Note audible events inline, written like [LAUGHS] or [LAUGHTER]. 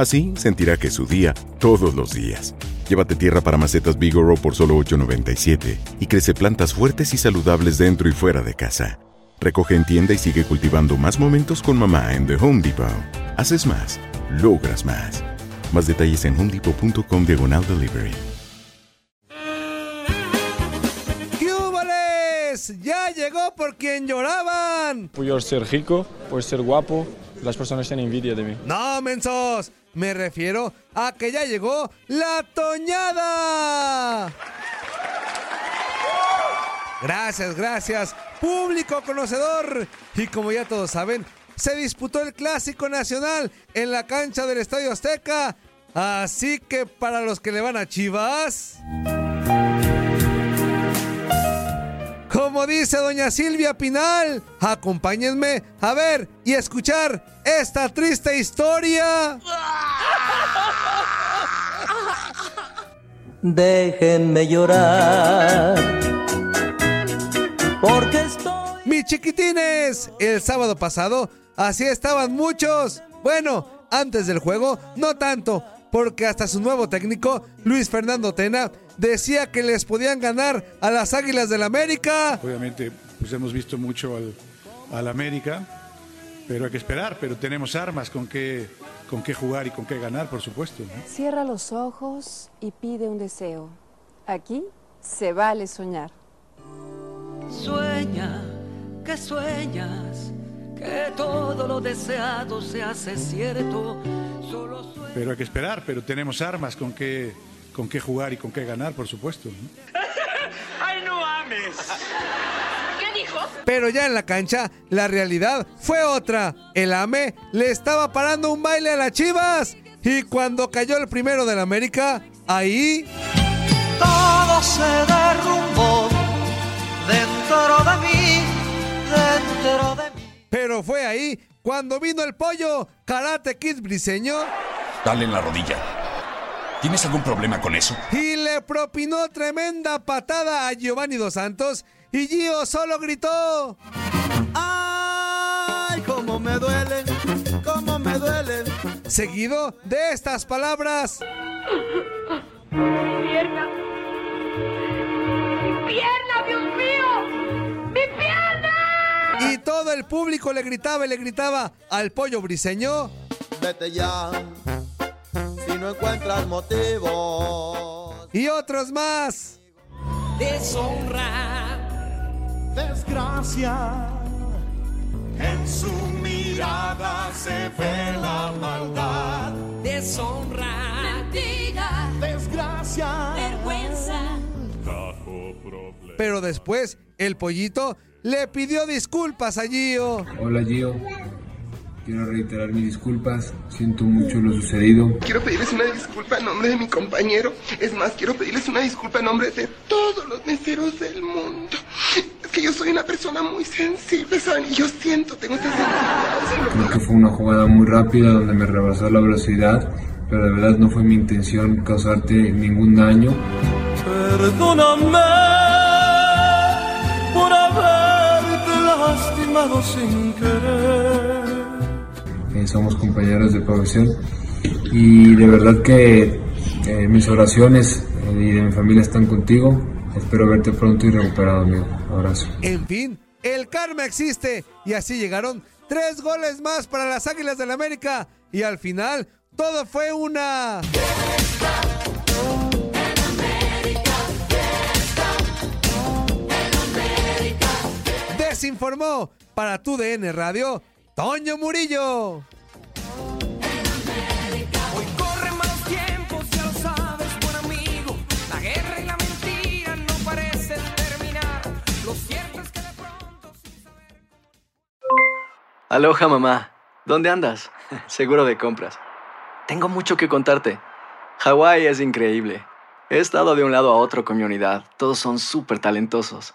Así sentirá que es su día todos los días. Llévate tierra para macetas Bigoro por solo $8.97 y crece plantas fuertes y saludables dentro y fuera de casa. Recoge en tienda y sigue cultivando más momentos con mamá en The Home Depot. Haces más, logras más. Más detalles en homedepot.com diagonal delivery. ¡Yúbales! ¡Ya llegó por quien lloraban! Por ser rico, por ser guapo, las personas tienen envidia de mí. ¡No, mensos! Me refiero a que ya llegó la Toñada. Gracias, gracias, público conocedor. Y como ya todos saben, se disputó el Clásico Nacional en la cancha del Estadio Azteca. Así que para los que le van a Chivas... Como dice doña Silvia Pinal, acompáñenme a ver y escuchar esta triste historia. Déjenme llorar. Porque estoy. Mis chiquitines, el sábado pasado así estaban muchos. Bueno, antes del juego, no tanto, porque hasta su nuevo técnico, Luis Fernando Tena, decía que les podían ganar a las Águilas del América. Obviamente, pues hemos visto mucho al, al América, pero hay que esperar, pero tenemos armas con qué, con qué jugar y con qué ganar, por supuesto. ¿no? Cierra los ojos y pide un deseo. Aquí se vale soñar. Sueña, que sueñas, que todo lo deseado se hace cierto. Solo sueña. Pero hay que esperar, pero tenemos armas con qué, con qué jugar y con qué ganar, por supuesto. ¿no? [LAUGHS] ¡Ay, no ames! ¿Qué dijo? Pero ya en la cancha, la realidad fue otra. El AME le estaba parando un baile a las chivas. Y cuando cayó el primero del América, ahí. Todo se derrumbó dentro de mí, dentro de mí. Pero fue ahí cuando vino el pollo, Karate Kid briseño. Dale en la rodilla. ¿Tienes algún problema con eso? Y le propinó tremenda patada a Giovanni Dos Santos. Y Gio solo gritó. ¡Ay, cómo me duelen! ¡Cómo me duelen! Seguido de estas palabras. ¡Mi pierna! ¡Mi pierna, Dios mío! ¡Mi pierna! Y todo el público le gritaba y le gritaba al pollo briseño. Vete ya, no encuentras motivos. Y otros más. Deshonra, Desgracia, En su mirada se ve la maldad. deshonra, Diga, desgracia. vergüenza. Pero después, el pollito le pidió disculpas a Gio. Hola Gio, quiero reiterar mis disculpas, siento mucho lo sucedido. Quiero pedirles una disculpa en nombre de mi compañero. Es más, quiero pedirles una disculpa en nombre de todos los meseros del mundo. Es que yo soy una persona muy sensible, ¿saben? Y yo siento, tengo esta sensibilidad. Creo que fue una jugada muy rápida donde me rebasó la velocidad pero de verdad no fue mi intención causarte ningún daño. Perdóname por haberte lastimado sin querer. Eh, somos compañeros de profesión y de verdad que eh, mis oraciones eh, y de mi familia están contigo. Espero verte pronto y recuperado, amigo. Abrazo. En fin, el karma existe y así llegaron tres goles más para las Águilas del América y al final todo fue una... Desinformó para tu DN Radio, Toño Murillo. Hoy corre más tiempo, si lo sabes, buen amigo. La guerra y la mentira no parecen terminar. Lo cierto es que de pronto. Aloha mamá, ¿dónde andas? [LAUGHS] Seguro de compras. Tengo mucho que contarte. Hawái es increíble. He estado de un lado a otro con mi unidad. Todos son súper talentosos.